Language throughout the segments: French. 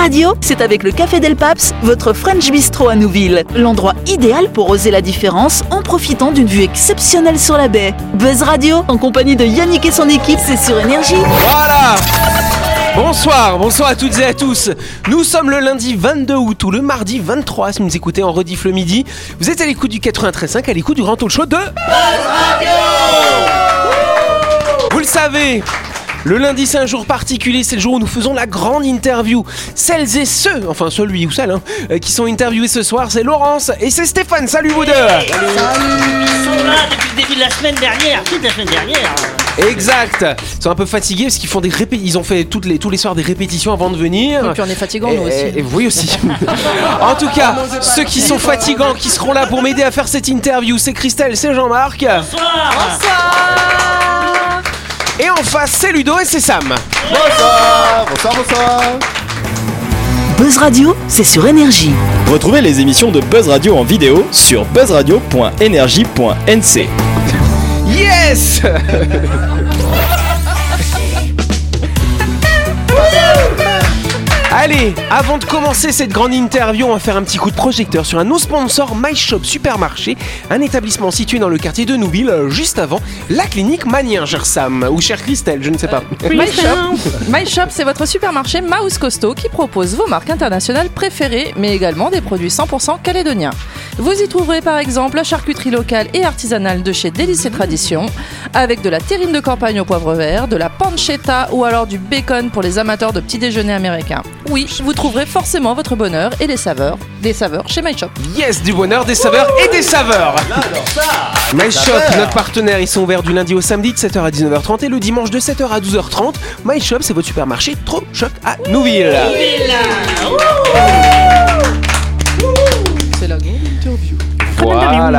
Radio, c'est avec le Café Del Paps, votre French Bistro à Nouville. L'endroit idéal pour oser la différence en profitant d'une vue exceptionnelle sur la baie. Buzz Radio, en compagnie de Yannick et son équipe, c'est sur Énergie. Voilà Bonsoir, bonsoir à toutes et à tous. Nous sommes le lundi 22 août ou le mardi 23 si vous nous écoutez en rediff le midi. Vous êtes à l'écoute du 93.5, à l'écoute du grand talk show de Vous le savez, le lundi, c'est un jour particulier, c'est le jour où nous faisons la grande interview. Celles et ceux, enfin celui ou celle, hein, euh, qui sont interviewés ce soir, c'est Laurence et c'est Stéphane. Salut vous deux Ils sont là depuis le début de la semaine dernière, toute la semaine dernière. Exact Ils sont un peu fatigués parce qu'ils font des répé- ils ont fait toutes les, tous les soirs des répétitions avant de venir. Et puis on est fatigants nous aussi. et- et oui aussi. en tout cas, ceux qui sont fatigants, qui seront là pour m'aider à faire cette interview, c'est Christelle, c'est Jean-Marc. Bonsoir Et en face, c'est Ludo et c'est Sam. Bonsoir, bonsoir, bonsoir. Buzz Radio, c'est sur Énergie. Retrouvez les émissions de Buzz Radio en vidéo sur buzzradio.energie.nc. Yes Allez, avant de commencer cette grande interview, on va faire un petit coup de projecteur sur un nos sponsors, My Shop Supermarché, un établissement situé dans le quartier de Nouville, euh, juste avant la clinique Manien, cher Sam, ou cher Christelle, je ne sais pas. My Shop, My Shop, c'est votre supermarché Mouse Costaud qui propose vos marques internationales préférées, mais également des produits 100% calédoniens. Vous y trouverez par exemple la charcuterie locale et artisanale de chez Délices et Traditions, avec de la terrine de campagne au poivre vert, de la pancetta ou alors du bacon pour les amateurs de petits déjeuners américains. Oui, vous trouverez forcément votre bonheur et les saveurs, des saveurs chez My Shop. Yes, du bonheur, des saveurs et des saveurs. My Shop, notre partenaire, ils sont ouverts du lundi au samedi de 7h à 19h30 et le dimanche de 7h à 12h30. My Shop, c'est votre supermarché trop choc à Nouville. C'est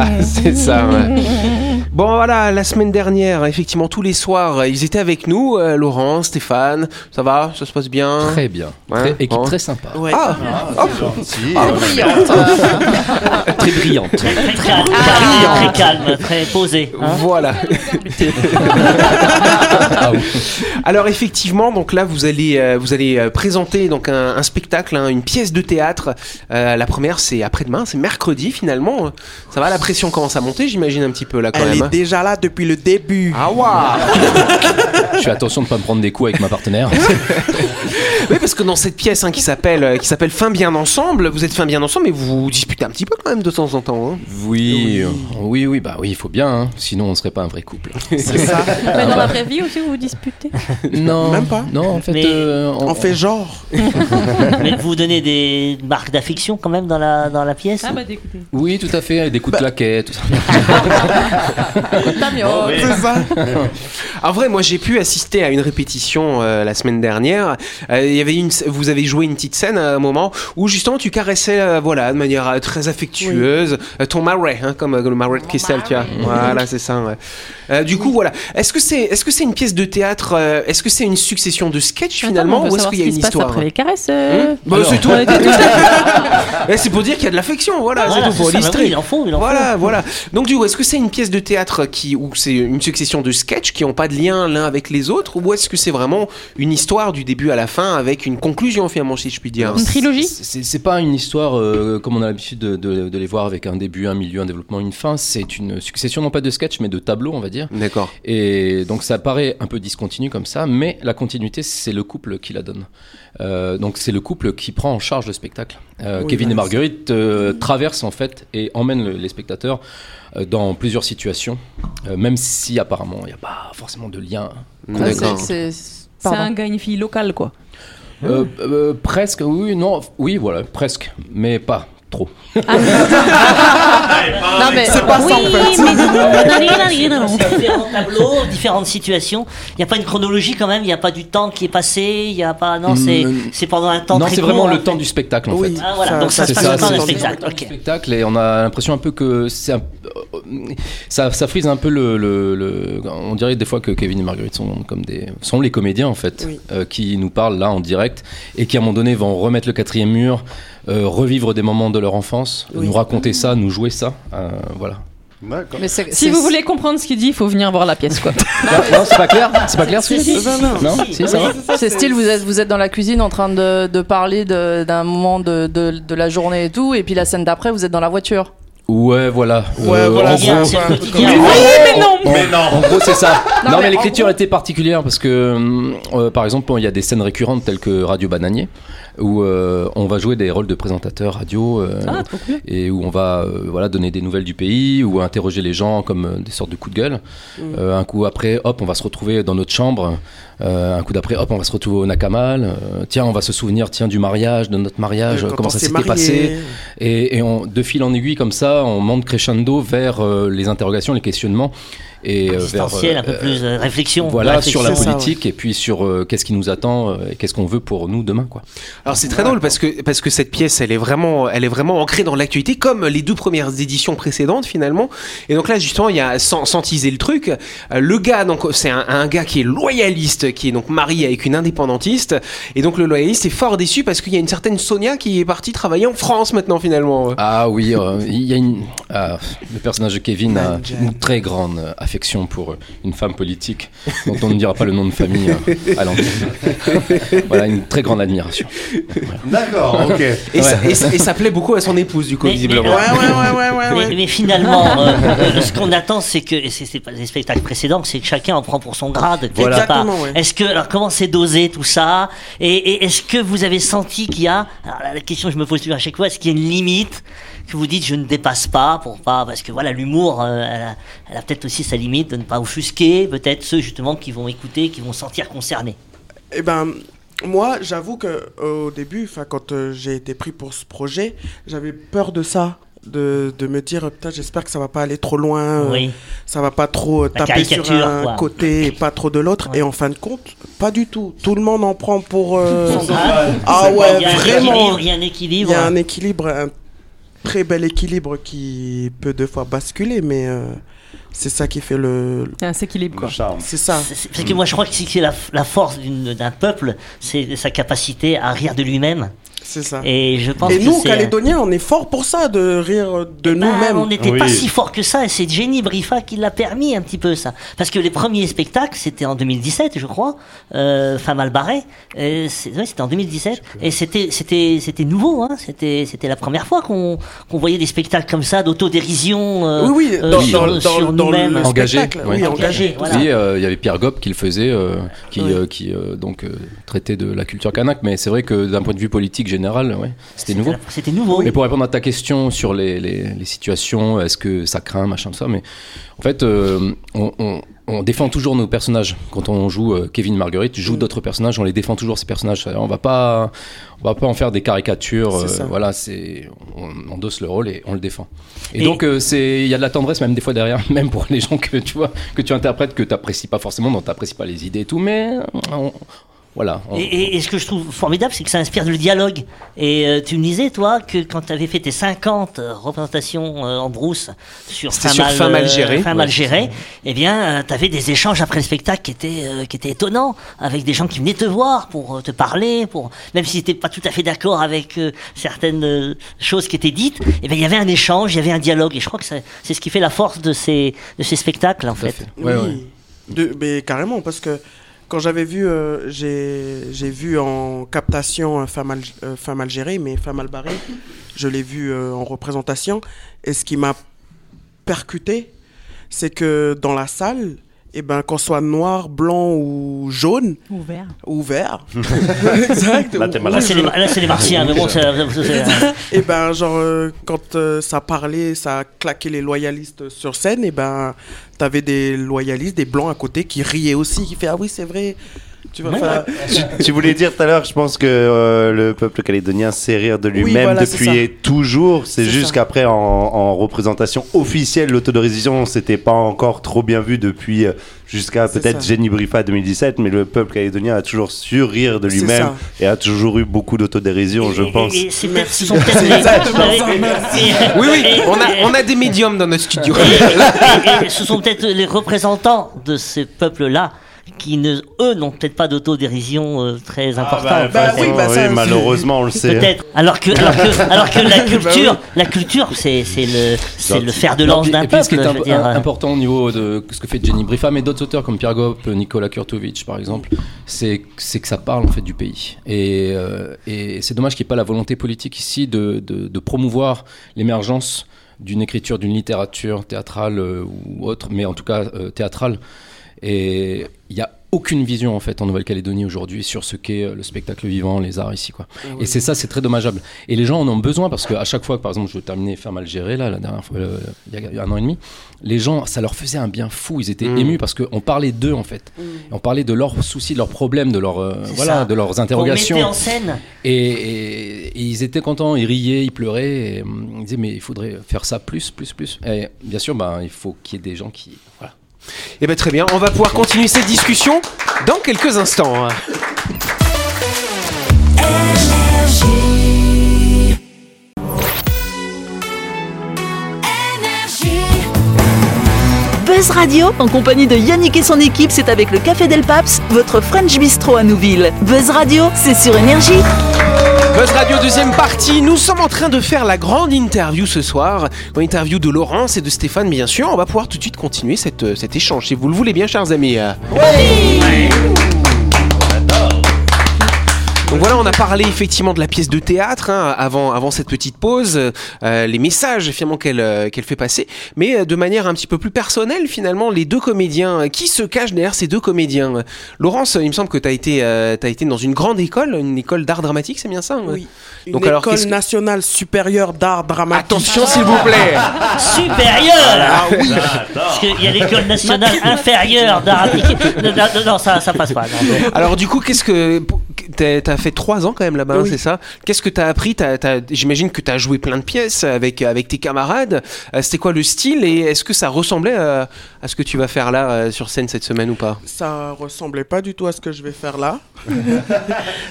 C'est ça. ouais. Bon voilà, la semaine dernière, effectivement, tous les soirs, ils étaient avec nous, euh, Laurent, Stéphane, ça va, ça se passe bien? Très bien. Ouais, Très- équipe bon. très sympa. Ah, Très brillante. Très calme, très calme, très posé. hein. voilà. Ah oui. Alors effectivement, donc là vous allez euh, vous allez euh, présenter donc un, un spectacle, hein, une pièce de théâtre. Euh, la première c'est après-demain, c'est mercredi finalement. Ça va, la pression commence à monter, j'imagine un petit peu là quand Elle même. Est déjà là depuis le début. Ah waouh Je fais attention de pas me prendre des coups avec ma partenaire. Oui, parce que dans cette pièce hein, qui s'appelle euh, qui s'appelle Fin bien ensemble, vous êtes fin bien ensemble, mais vous vous disputez un petit peu quand même de temps en temps. hein. Oui, oui, oui, bah oui, il faut bien, hein, sinon on serait pas un vrai couple. Mais dans la vraie vie aussi, vous vous disputez Non, Même pas Non, en fait, Mais- euh, On fait genre. Mais vous donnez des marques d'affection quand même dans la, dans la pièce? Bah d'écouter. Oui, tout à fait, des coups de claquet, tout ça. C'est ça. En vrai, moi j'ai pu assister à une répétition euh, la semaine dernière. Euh, Il y avait une, vous avez joué une petite scène à un moment où justement tu caressais, euh, voilà, de manière très affectueuse, ton marais, hein, comme le marais de Christelle, tu vois. Voilà, c'est ça. ouais. Du coup, voilà. Est-ce que c'est, est-ce que c'est une pièce de théâtre Est-ce que c'est une succession de sketchs finalement, ou est-ce qu'il y a une histoire après les caresses Hum Bah, c'est tout. Eh, c'est pour dire qu'il y a de l'affection, voilà, Voilà, c'est tout pour illustrer. oui, Voilà, voilà. Donc du coup, est-ce que c'est une pièce de théâtre qui, ou c'est une succession de sketchs qui n'ont pas de lien l'un avec les autres, ou est-ce que c'est vraiment une histoire du début à la fin avec une conclusion finalement, si je puis dire Une trilogie C'est c'est pas une histoire euh, comme on a l'habitude de, de- de les voir avec un début, un milieu, un développement, une fin. C'est une succession non pas de sketchs mais de tableaux, on va dire. D'accord. Et donc ça paraît un peu discontinu comme ça, mais la continuité, c'est le couple qui la donne. Euh, donc c'est le couple qui prend en charge le spectacle. Euh, Oui, Kevin bah, et Marguerite euh, traversent en fait et emmènent le- les spectateurs euh, dans plusieurs situations, euh, même si apparemment il n'y a pas forcément de lien. D'accord. C'est un gars et une fille local, quoi. Euh, euh, presque, oui, non, oui, voilà, presque, mais pas trop. Non mais C'est pas ça en fait. différents tableaux, différentes situations. Il n'y a pas une chronologie quand même, il n'y a pas du temps qui est passé, il n'y a pas. Non, c'est Mm, c'est pendant un temps non, très c'est vraiment en le fait. temps du spectacle en Oui. fait. Ah voilà, Ça- donc ça, ça se passe ça, le le spectacle. Ok. spectacle et on a l'impression un peu que c'est un- ça, ça frise un peu le, le- le- on dirait des fois que Kevin et Marguerite sont comme des sont les comédiens en fait Oui. euh, qui nous parlent là en direct et qui à un moment donné vont remettre le quatrième mur revivre des moments de leur enfance Oui. nous raconter ça nous jouer ça euh, voilà. Mais Si vous voulez comprendre ce qu'il dit, il faut venir voir la pièce, quoi. Non, c'est pas clair C'est pas clair Si, si, si, Non, C'est style, vous êtes, vous êtes dans la cuisine en train de, de parler de- d'un moment de, de, de la journée et tout, et puis la scène d'après, vous êtes dans la voiture. Ouais, voilà. Ouais, Euh, voilà, en gros. Oui, mais non Mais non En gros, c'est ça. Non, non, mais l'écriture gros- était particulière parce que, euh, par exemple, bon, il y a des scènes récurrentes telles que Radio Bananier, où euh, on va jouer des rôles de présentateurs radio euh, Ah, et où on va euh, voilà, donner des nouvelles du pays ou interroger les gens comme des sortes de coups de gueule. Euh, un coup après, hop, on va se retrouver dans notre chambre. Euh, un coup d'après, hop, on va se retrouver au Nakamal. Euh, tiens, on va se souvenir tiens, du mariage, de notre mariage, Quand comment ça s'est s'était passé. Et, et on, de fil en aiguille, comme ça, on monte crescendo vers euh, les interrogations, les questionnements. Et euh, vers, un peu euh, plus euh, réflexion. voilà, réflexion. sur la ça, politique et puis sur euh, qu'est-ce qui nous attend euh, et qu'est-ce qu'on veut pour nous demain. Quoi. Alors c'est très drôle parce que parce que cette pièce elle est vraiment elle est vraiment ancrée dans l'actualité comme les deux premières éditions précédentes finalement et donc là justement il y a sans, sans teaser le truc euh, le gars donc c'est un, un gars qui est loyaliste qui est donc marié avec une indépendantiste et donc le loyaliste est fort déçu parce qu'il y a une certaine Sonia qui est partie travailler en France maintenant finalement Ah oui, euh, il y a une, ah, le personnage de Kevin a une très grande euh, affection pour euh, une femme politique dont on ne dira pas le nom de famille euh, à l'antenne. voilà, une très grande admiration. D'accord, ok. et, ça, et, ça- et ça plaît beaucoup à son épouse du coup Mais- visiblement mais- Ouais, ouais, ouais, ouais, ouais. Mais, ouais. mais finalement, euh, ce qu'on attend, c'est que, et c'est pas les spectacles précédents, c'est que chacun en prend pour son grade. quelque Voilà. part. Est-ce que, alors comment c'est dosé tout ça? Et, et est-ce que vous avez senti qu'il y a, alors la, la question que je me pose toujours à chaque fois, est-ce qu'il y a une limite? Que vous dites je ne dépasse pas pour pas, parce que voilà, l'humour, euh, elle a, elle a peut-être aussi sa limite de ne pas offusquer, peut-être ceux justement qui vont écouter, qui vont se sentir concernés. Eh ben, moi, j'avoue que au début, enfin, quand euh, j'ai été pris pour ce projet, j'avais peur de ça. De, de me dire, putain, j'espère que ça va pas aller trop loin, euh, Oui. ça va pas trop euh, taper sur un quoi. côté et pas trop de l'autre. Ouais. Et en fin de compte, pas du tout. Tout le monde en prend pour. euh, Ah, Ah ouais, il y a un vraiment. équilibre, Il y a un Il équilibre. Très bel équilibre qui peut deux fois basculer, mais euh, c'est ça qui fait le. C'est un équilibre, quoi. C'est ça. C'est- c'est- Parce que moi je crois que c'est la, la force d'un peuple, c'est sa capacité à rire de lui-même. C'est ça. Et je pense Et que nous, Calédoniens, on est fort pour ça, de rire de Eh ben, nous-mêmes. on n'était Oui. pas si fort que ça, et c'est Jenny Brifa qui l'a permis un petit peu ça. Parce que les premiers spectacles, c'était en 2017, je crois, euh, Femme al Barret, euh, ouais, c'était en 2017, et c'était c'était c'était nouveau, hein, c'était c'était la première fois qu'on qu'on voyait des spectacles comme ça, d'autodérision. euh, Oui, oui, euh, dans, sur, dans- dans- sur dans nous-mêmes. le Engagé, spectacle. Oui, Engagé, voilà. Oui, euh, il y avait Pierre Gop qui le faisait, euh, qui, Oui. euh, qui euh, donc euh, traitait de la culture kanak, mais c'est vrai que d'un point de vue politique général, ouais, c'était nouveau. C'était nouveau. Mais pour répondre à ta question sur les, les, les situations, est-ce que ça craint, machin, tout ça, mais en fait, euh, on, on- on défend toujours nos personnages. Quand on joue euh, Kevin Marguerite, joue Mm. d'autres personnages, on les défend toujours ces personnages. On va pas, on va pas en faire des caricatures. Euh, voilà, c'est, on endosse le rôle et on le défend. Et, Et- donc, c'est, il y a de la tendresse même des fois derrière, même pour les gens que tu vois, que tu interprètes, que tu n'apprécies pas forcément, dont tu n'apprécies pas les idées et tout, mais on- voilà. on- Et, et- et ce que je trouve formidable, c'est que ça inspire le dialogue. Et euh, tu me disais, toi, que quand tu avais fait tes 50 euh, représentations euh, en brousse sur Fin mal gérée. Fin Ouais. mal eh bien, tu avais des échanges après le spectacle qui étaient, euh, qui étaient étonnants, avec des gens qui venaient te voir pour euh, te parler, pour même si tu pas tout à fait d'accord avec euh, certaines euh, choses qui étaient dites, eh bien, il y avait un échange, il y avait un dialogue. Et je crois que c'est ce qui fait la force de ces, de ces spectacles, en Tout fait. fait. Ouais, oui, ouais. De- mais carrément, parce que quand j'avais vu, euh, j'ai vu en captation euh, Femme, euh, Femme Algérée, mais Femme Albarée, je l'ai vu en représentation. Et ce qui m'a percuté, c'est que dans la salle, et ben, qu'on soit noir, blanc ou jaune, Ouvert. ou vert, exact, Là, ou c'est les, là, c'est les martiens, mais bon, ça- Et ben, genre, euh, quand euh, ça parlait, ça a claqué les loyalistes sur scène, et ben, t'avais des loyalistes, des blancs à côté qui riaient aussi, qui fait Ah oui, c'est vrai. Tu Ouais. enfin, tu, tu voulais dire tout à l'heure, je pense que euh, le peuple calédonien sait rire de lui-même voilà, c'est depuis toujours. C'est juste qu'après, en, en représentation officielle, l'autodérision, c'était pas encore trop bien vu depuis euh, jusqu'à peut-être. Jenny Brifa 2017, mais le peuple calédonien a toujours su rire de lui-même et a toujours eu beaucoup d'autodérision, je pense. et- et Merci. Et- oui oui on a on a des médiums dans notre studio et- et ce sont peut-être les représentants de ce peuple-là qui ne, eux, n'ont peut-être pas d'autodérision euh, très importante. bah, bah oui, bah, ça, oui, malheureusement, on le sait. Peut-être. Alors que, alors que, alors que la culture, Bah la culture, c'est, c'est le, c'est le fer de lance d'un puis ce qui peuple. est imp- dire, euh. important au niveau de ce que fait Jenny Brifa, mais d'autres auteurs comme Pierre Gop, Nicolas Kurtovic par exemple, c'est c'est que ça parle en fait du pays. Et, euh, et c'est dommage qu'il n'y ait pas la volonté politique ici de, de, de promouvoir l'émergence d'une écriture, d'une littérature théâtrale euh, ou autre, mais en tout cas euh, théâtrale. Et il n'y a aucune vision en fait en Nouvelle-Calédonie aujourd'hui sur ce qu'est euh, le spectacle vivant, les arts ici quoi. Et c'est ça, c'est très dommageable. Et les gens en ont besoin parce qu'à chaque fois que par exemple je terminais Ferme Algéré là la dernière fois, euh, il y a un an et demi, les gens ça leur faisait un bien fou. Ils étaient Mm. émus parce qu'on parlait d'eux en fait. On parlait de leurs soucis, de leurs problèmes, de leurs euh, voilà, ça. de leurs On interrogations. en scène. Et, et- et ils étaient contents, ils riaient, ils pleuraient. Et, hum, ils disaient mais il faudrait faire ça plus, plus, plus. Et bien sûr, ben, il faut qu'il y ait des gens qui voilà. Eh ben très bien, on va pouvoir continuer cette discussion dans quelques instants. Buzz Radio, en compagnie de Yannick et son équipe, c'est avec le Café Del Paps, votre French Bistro à Nouville. Buzz Radio, c'est sur Énergie. Buzz Radio deuxième partie, nous sommes en train de faire la grande interview ce soir, une interview de Laurence et de Stéphane bien sûr, on va pouvoir tout de suite continuer cette, euh, cet échange si vous le voulez bien chers amis. Donc voilà, on a parlé effectivement de la pièce de théâtre hein, avant, avant cette petite pause, euh, les messages finalement qu'elle euh, qu'elle fait passer, mais euh, de manière un petit peu plus personnelle finalement, les deux comédiens, euh, qui se cachent derrière ces deux comédiens? Laurence, il me semble que tu as, été, euh, t'as été dans une grande école, une école d'art dramatique, c'est bien ça hein? Oui. Une Donc alors, école que- nationale supérieure d'art dramatique. Attention s'il vous plaît Supérieur Ah oui Parce qu'il y a l'école nationale inférieure d'art appliqué. Non, non, non, ça, ça passe pas. non. Alors du coup, qu'est-ce que t'as fait trois ans quand même là-bas, hein, Oui. c'est ça? Qu'est-ce que t'as appris? J'imagine que t'as joué plein de pièces avec avec tes camarades. Euh, C'était quoi le style et est-ce que ça ressemblait à, à ce que tu vas faire là euh, sur scène cette semaine ou pas? Ça ressemblait pas du tout à ce que je vais faire là.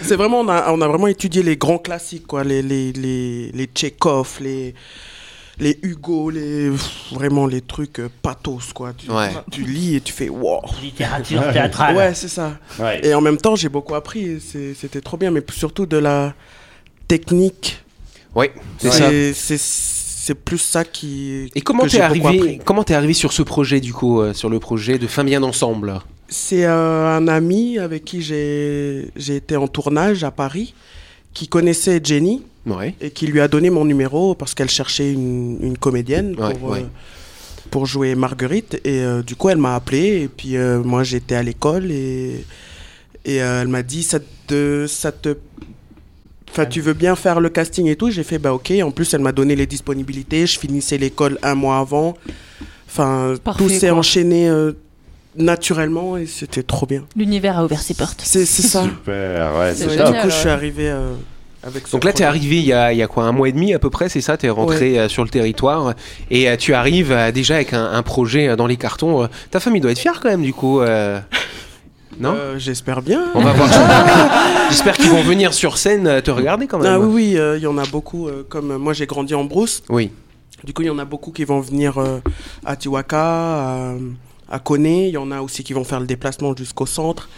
c'est vraiment, on a, on a vraiment étudié les grands classiques, quoi, les, les, les, les Tchekhov, les, les Hugo, les, vraiment les trucs euh, pathos, quoi. Tu, Ouais. tu lis et tu fais wow. Littérature théâtrale. Ouais, c'est ça. Ouais. Et en même temps, j'ai beaucoup appris. C'était trop bien, mais surtout de la technique. Oui, c'est ça. C'est plus ça qui. Et comment t'es arrivé appris. Comment t'es arrivé sur ce projet du coup, euh, sur le projet de Fin bien ensemble? C'est euh, un ami avec qui j'ai j'ai été en tournage à Paris, qui connaissait Jenny Ouais. et qui lui a donné mon numéro parce qu'elle cherchait une, une comédienne Ouais, pour, ouais. euh, pour jouer Marguerite. Et euh, du coup, elle m'a appelé et puis euh, moi j'étais à l'école et, et euh, elle m'a dit ça te, ça te Enfin, tu veux bien faire le casting et tout? J'ai fait, bah ok. En plus, elle m'a donné les disponibilités. Je finissais l'école un mois avant. Enfin, Parfait, tout s'est enchaîné euh, naturellement et c'était trop bien. L'univers a ouvert ses portes. C'est ça. Super, ouais, C'est du coup, je suis arrivé euh, Donc là, t'es projet. arrivé il y, a, il y a quoi un mois et demi à peu près, c'est ça T'es rentré euh, sur le territoire et euh, tu arrives euh, déjà avec un, un projet dans les cartons. Ta famille doit être fière quand même du coup. euh, Non Euh, J'espère bien. On va voir. J'espère qu'ils vont venir sur scène te regarder quand même. Ah oui, oui, euh, il y en a beaucoup. comme moi, j'ai grandi en brousse. Oui. Du coup, il y en a beaucoup qui vont venir à Tiwaka, à, à Kone. Il y en a aussi qui vont faire le déplacement jusqu'au centre.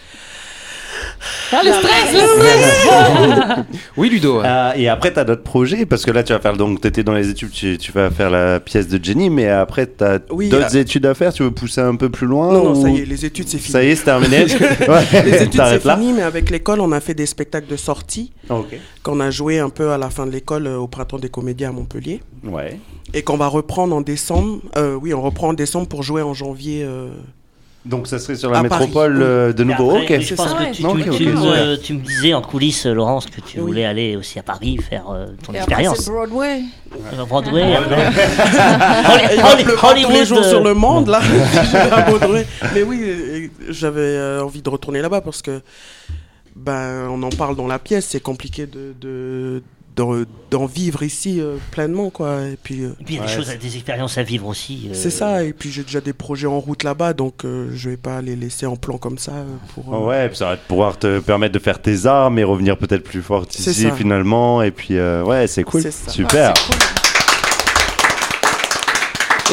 Ah, le stress, le stress Oui, Ludo. Euh, et après, tu as d'autres projets parce que là, tu vas faire donc, tu étais dans les études, tu, tu vas faire la pièce de Jenny, mais après, tu as Oui, d'autres euh, études à faire. Tu veux pousser un peu plus loin Non, non, ça y est, les études, c'est fini. Ça y est, c'est terminé. Ouais, Les études, c'est t'arrêtes là. fini, mais avec l'école, on a fait des spectacles de sortie Ok. qu'on a joué un peu à la fin de l'école euh, au Printemps des Comédiens à Montpellier. Ouais. Et qu'on va reprendre en décembre. Euh, oui, on reprend en décembre pour jouer en janvier. euh, Donc, ça serait sur la À Paris, métropole oui. euh, de nouveau. après, ok. Je pense ça, que tu, tu- Ok, tu ok, me, tu me disais en coulisses, Laurence, que tu Oui. voulais aller aussi à Paris faire euh, ton Et après, expérience. c'est Broadway. Euh, Broadway. va Holly- tous les Hollywood, jours euh, sur le monde, là. Mais oui, euh, j'avais euh, envie de retourner là-bas parce que, ben, on en parle dans la pièce, c'est compliqué de, de, d'en, vivre ici euh, pleinement, quoi. Et puis, euh, Et puis il y a des Ouais, choses, des expériences à vivre aussi. euh, c'est ça. Et puis, j'ai déjà des projets en route là-bas, donc euh, je vais pas les laisser en plan comme ça. euh, Pour, euh, Ouais, puis ça va te pouvoir te permettre de faire tes armes et revenir peut-être plus fort ici finalement. Et puis, euh, ouais, c'est cool. Super.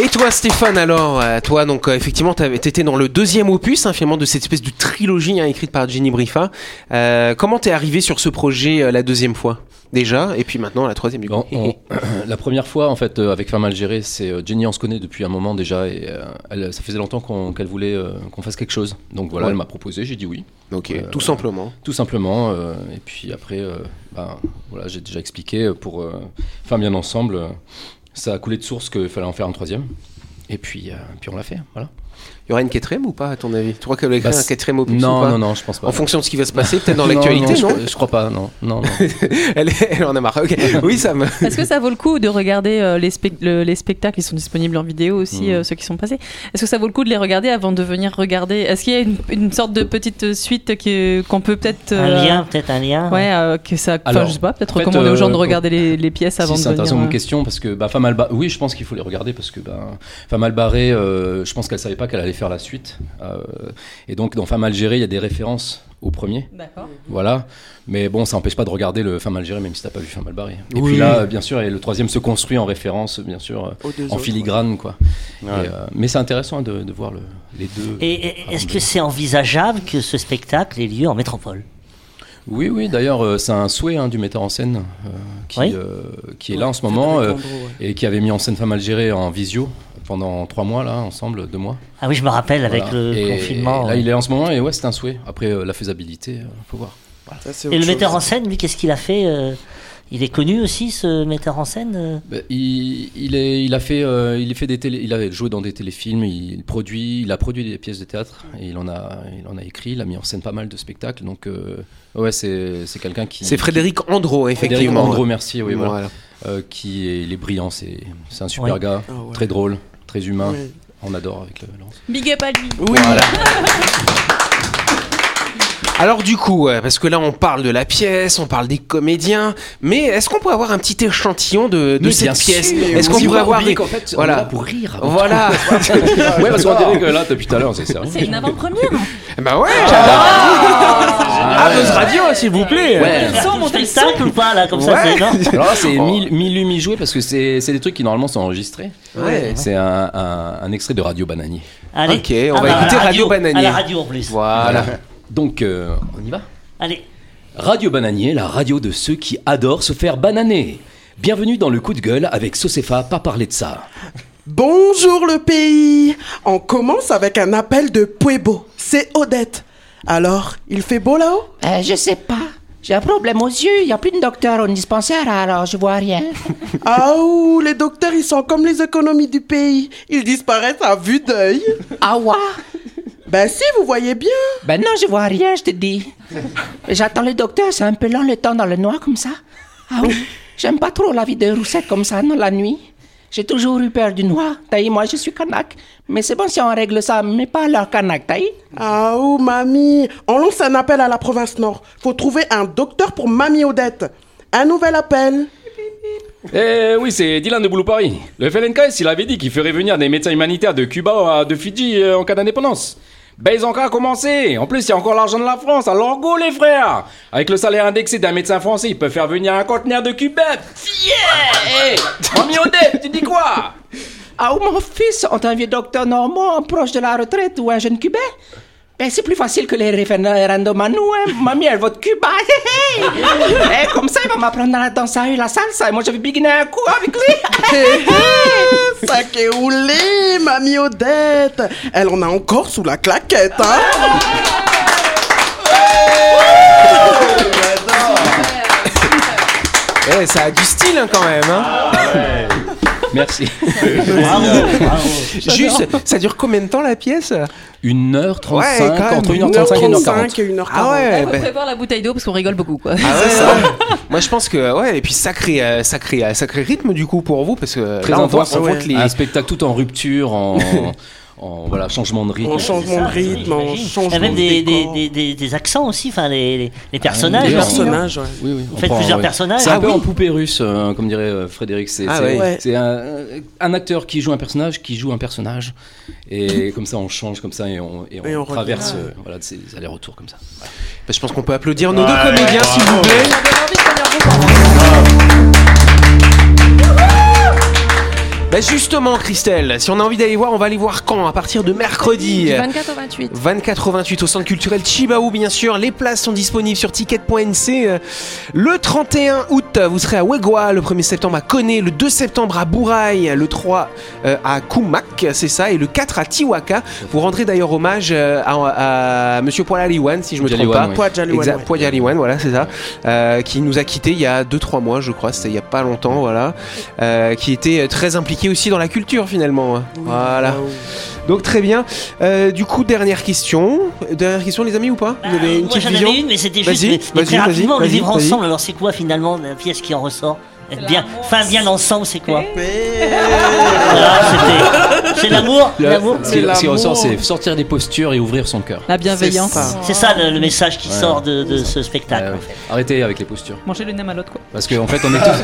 Et toi, Stéphane, alors, toi, donc euh, effectivement, t'étais dans le deuxième opus, hein, finalement, de cette espèce de trilogie hein, écrite par Jenny Brifa. Euh, comment t'es arrivé sur ce projet euh, la deuxième fois? Déjà, et puis maintenant la troisième du coup. On- la première fois, en fait, euh, avec Femme Algérée, c'est euh, Jenny, on se connaît depuis un moment déjà, et euh, elle, ça faisait longtemps qu'on- qu'elle voulait euh, qu'on fasse quelque chose. Donc voilà, Ouais. elle m'a proposé, j'ai dit oui. Ok, tout simplement. Tout simplement. et puis après, ben, voilà, j'ai déjà expliqué pour Femmes bien ensemble, ça a coulé de source qu'il fallait en faire un troisième. Et puis, puis on l'a fait. Voilà. Il y aura une quatrième ou pas, à ton avis? Tu crois qu'elle va écrire Bah, un quatrième opus non, ou pas non, non, je pense pas. En fonction de ce qui va se passer, peut-être dans Non, l'actualité, non, je, je crois pas, non. non, non. elle, est- elle en a marre. Oui, ça me. Est-ce que ça vaut le coup de regarder euh, les, spec- le- les spectacles Ils sont disponibles en vidéo aussi, Mhm. euh, ceux qui sont passés? Est-ce que ça vaut le coup de les regarder avant de venir regarder? Est-ce qu'il y a une, une sorte de petite suite qui- qu'on peut peut-être. Un euh, lien, peut-être un lien. Ouais, euh, que ça. Alors, je sais pas, peut-être en fait, recommander aux gens de euh, regarder les, les pièces avant Si, de c'est venir. intéressant comme euh, question parce que bah, Femme Alba, oui, je pense qu'il faut les regarder parce que bah, Femme Albaré, euh, je pense qu'elle savait pas qu'elle allait faire la suite. Euh, et donc dans Femme Algérée, il y a des références au premier. D'accord. Voilà. Mais bon, ça n'empêche pas de regarder le Femme Algérée même si t'as pas vu Femme Albaré. Et Oui. puis là, bien sûr, et le troisième se construit en référence, bien sûr, euh, en autres, filigrane, quoi. Ouais. Et, euh, mais c'est intéressant de, de voir le- les deux. Et est-ce que c'est envisageable que ce spectacle ait lieu en métropole? Oui, oui. D'ailleurs, euh, c'est un souhait hein, du metteur en scène euh, qui, Oui. euh, qui est là en ce moment. euh, ouais. et qui avait mis en scène Femme Algérée en visio pendant trois mois là ensemble deux mois Ah oui, je me rappelle avec Voilà. le Et confinement. là ouais. il est en ce moment et ouais c'est un souhait après euh, la faisabilité euh, faut voir Ça, Et le chose. metteur en scène, lui, qu'est-ce qu'il a fait euh, Il est connu aussi, ce metteur en scène Bah, il, il est il a fait euh, il a fait des télé il a joué dans des téléfilms il produit il a produit des pièces de théâtre et il en a il en a écrit il a mis en scène pas mal de spectacles donc euh, ouais c'est c'est quelqu'un qui C'est Frédéric Andro, Frédéric effectivement. Andro merci oui voilà, Voilà. Euh, qui est, il est brillant c'est c'est un super Ouais. gars Ah ouais. très drôle très humain on adore avec le lance Big up à lui. Oui, Alors du coup, parce que là on parle de la pièce, on parle des comédiens, mais est-ce qu'on pourrait avoir un petit échantillon de, de cette pièce Est-ce qu'on pourrait avoir des... fait, on voilà. est là pour rire Voilà. ouais, parce qu'on dirait que là, depuis tout à l'heure, c'est sérieux. C'est une avant-première. bah ouais. Ah, Buzz Radio, s'il vous plaît. Ouais. Le spectacle ou pas, là, comme ça, Ouais. c'est non Alors c'est mille, mille mille joué parce que c'est c'est des trucs qui normalement sont enregistrés. Ouais. C'est un, un- un extrait de Radio Bananier. Allez. Ok, on Ah va bah, écouter la Radio Bananier. À la radio en plus. Voilà. Donc, euh, on y va Allez. Radio Bananier, la radio de ceux qui adorent se faire bananer. Bienvenue dans le coup de gueule avec Socefa, pas parler de ça. Bonjour le pays On commence avec un appel de Puebo. C'est Odette. Alors, il fait beau là-haut? Euh, je sais pas. J'ai un problème aux yeux. Il n'y a plus de docteur au dispensaire, alors je vois rien. Ah ouh, les docteurs, ils sont comme les économies du pays. Ils disparaissent à vue d'œil. Ah ouais? Ben si, vous voyez bien. Ben non, je vois rien, je te dis. J'attends le docteur, c'est un peu long le temps dans le noir comme ça. Ah oui, j'aime pas trop la vie de roussette comme ça dans la nuit. J'ai toujours eu peur du noir. Taï, moi je suis kanak. Mais c'est bon si on règle ça, mais pas leur kanak, taï. Ah ouh, mamie. On lance un appel à la province nord. Faut trouver un docteur pour mamie Odette. Un nouvel appel. Eh oui, c'est Dylan de Boulou Paris. Le FLNKS, il avait dit qu'il ferait venir des médecins humanitaires de Cuba à de Fidji euh, en cas d'indépendance. Ben ils ont encore commencé. En plus, il y a encore l'argent de la France. Alors go les frères Avec le salaire indexé d'un médecin français, ils peuvent faire venir un conteneur de Cuba. Yeah hey, Mamie tu dis quoi? Ah ou mon fils, on t'a un vieux docteur normand proche de la retraite ou un jeune cubain? Ben, c'est plus facile que les référendums à nous, hein. Mamie, elle vote Cuba. Eh, comme ça, il va m'apprendre à la danse à la salsa. Et moi, je vais biguiner un coup avec lui. Sac et roulé, mamie Odette. Elle en a encore sous la claquette, hein. Eh, ça a du style hein, quand même. Hein. Merci. Bravo, bravo. Juste, ça dure combien de temps la pièce? 1h35, Ouais, entre 1h35 et 1h40. 1h35 et 1h40. Ah ouais. Faut ben- prévoir la bouteille d'eau parce qu'on rigole beaucoup, quoi. Ah ouais, ça. Moi je pense que ouais et puis sacré euh, sacré euh, sacré rythme du coup pour vous parce que Très là on voit, intense. on voit que les Un spectacle tout en rupture, en, en voilà, changement de rythme. En changement de rythme, en J'imagine. Il y a changement même de des, des, décor. des, des, des accents aussi, enfin les, les, les personnages. des Les aussi, hein. personnages, ouais. Oui, oui. Vous on faites prend, plusieurs ouais. personnages C'est un Ah peu oui. en poupée russe, euh, comme dirait euh, Frédéric. C'est Ah ouais. C'est un, un acteur qui joue un personnage qui joue un personnage. Et comme ça, on change comme ça et on, et on, Et on traverse euh, voilà, ces allers-retours comme ça. Bah, je pense qu'on peut applaudir nos deux comédiens s'il vous plaît. Bah justement, Christelle, si on a envie d'aller voir, on va aller voir quand? À partir de mercredi. Du 24 au 28. 24 au 28 au centre culturel Chibaou bien sûr. Les places sont disponibles sur ticket.nc. Le 31 août, vous serez à Wegoa, le 1er septembre à Koné, le 2 septembre à Bouraï, le 3 euh, à Kumak, c'est ça, et le 4 à Tiwaka. Vous rendrez d'ailleurs hommage euh, à, à Monsieur Poilaliwan, si je me trompe pas. oui. Exact. Poilialiwan, voilà, c'est ça. Euh, qui nous a quittés il y a 2-3 mois, je crois, c'était il y a pas longtemps, voilà. Euh, qui était très impliqué aussi dans la culture finalement. hein. Voilà. Donc très bien. Euh, du coup, dernière question. Dernière question, les amis, ou pas? Vous avez une Moi petite j'en avais une, mais c'était juste. Mais- mais très rapidement, le vivre ensemble, alors c'est quoi finalement la pièce qui en ressort? Bien, Enfin, bien ensemble, c'est quoi c'était- C'est l'amour L'amour ce qui- ce qui ressort, c'est sortir des postures et ouvrir son cœur. La bienveillance. C'est ça le, le message qui Ouais. sort de, de ce spectacle. Ouais, ouais. Arrêtez avec les postures. Manger le nem à l'autre, quoi. Parce qu'en fait, on est tous.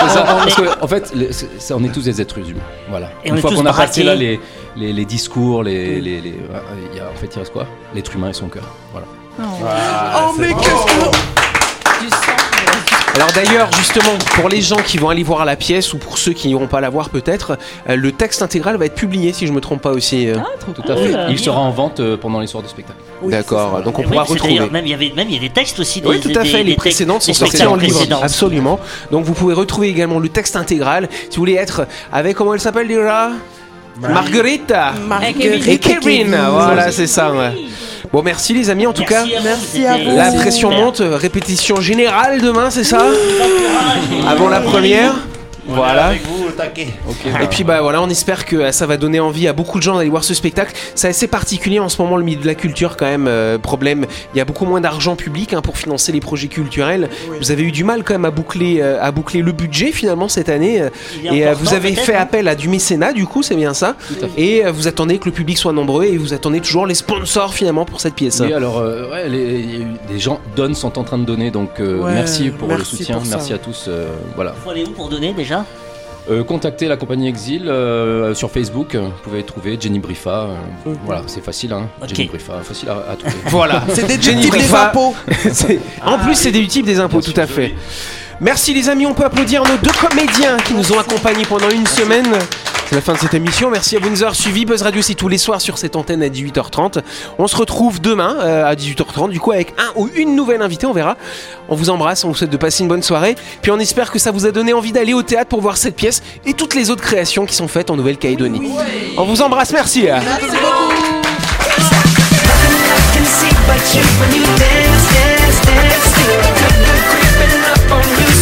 C'est ça, parce que, en fait, on est tous des êtres humains. Voilà. Et on Une fois qu'on a passé là les, les, les discours, les, les, les- il y a- en fait, il reste quoi? L'être humain et son cœur. Voilà. Oh, mais qu'est-ce que. Alors d'ailleurs, justement, pour les gens qui vont aller voir la pièce ou pour ceux qui n'iront pas la voir peut-être, euh, le texte intégral va être publié si je me trompe pas aussi. euh. Tout à fait. Il sera en vente euh, pendant les soirs de spectacle. D'accord, donc on Oui, pourra retrouver. d'ailleurs, Même il y avait même il y a des textes aussi. Des, Oui, tout à des- fait. des Les précédentes sont des sorties spectacles en livre. précédents. Absolument. Donc vous pouvez retrouver également le texte intégral. Si vous voulez être avec, comment elle s'appelle déjà? Marguerita Marguerite et Kevin. Kevin. Voilà, c'est ça. ouais. Bon, merci les amis en tout cas. Merci à vous, Merci à c'était- vous. La pression monte, euh, répétition générale demain, c'est ça Avant la première Voilà. Et puis bah voilà, on espère que euh, ça va donner envie à beaucoup de gens d'aller voir ce spectacle. C'est assez particulier en ce moment le milieu de la culture quand même. euh, problème, il y a beaucoup moins d'argent public hein, pour financer les projets culturels. Vous avez eu du mal quand même à boucler, euh, à boucler le budget finalement cette année. Il Et euh, vous avez fait hein. appel à du mécénat du coup, c'est bien ça. Et euh, vous attendez que le public soit nombreux et vous attendez toujours les sponsors finalement pour cette pièce. Oui, alors, euh, ouais, les, il gens donnent, sont en train de donner, donc euh, Ouais, merci pour le soutien, pour merci à tous. euh, voilà. Faut aller où pour donner déjà? Contactez la compagnie Exil euh, sur Facebook, vous pouvez trouver Jenny Brifa. euh, Voilà, c'est facile, hein. Jenny Brifa, facile à, à trouver. Voilà. C'est des Jenny types des Brifa. impôts. En plus, c'est des types des impôts, tout à fait. Merci les amis, on peut applaudir nos deux comédiens qui nous ont accompagnés pendant une semaine. C'est la fin de cette émission. Merci à vous de nous avoir suivis. Buzz Radio, c'est tous les soirs sur cette antenne à 18h30. On se retrouve demain euh, à 18h30, du coup, avec un ou une nouvelle invitée, on verra. On vous embrasse, on vous souhaite de passer une bonne soirée. Puis on espère que ça vous a donné envie d'aller au théâtre pour voir cette pièce et toutes les autres créations qui sont faites en Nouvelle-Calédonie. On vous embrasse, merci.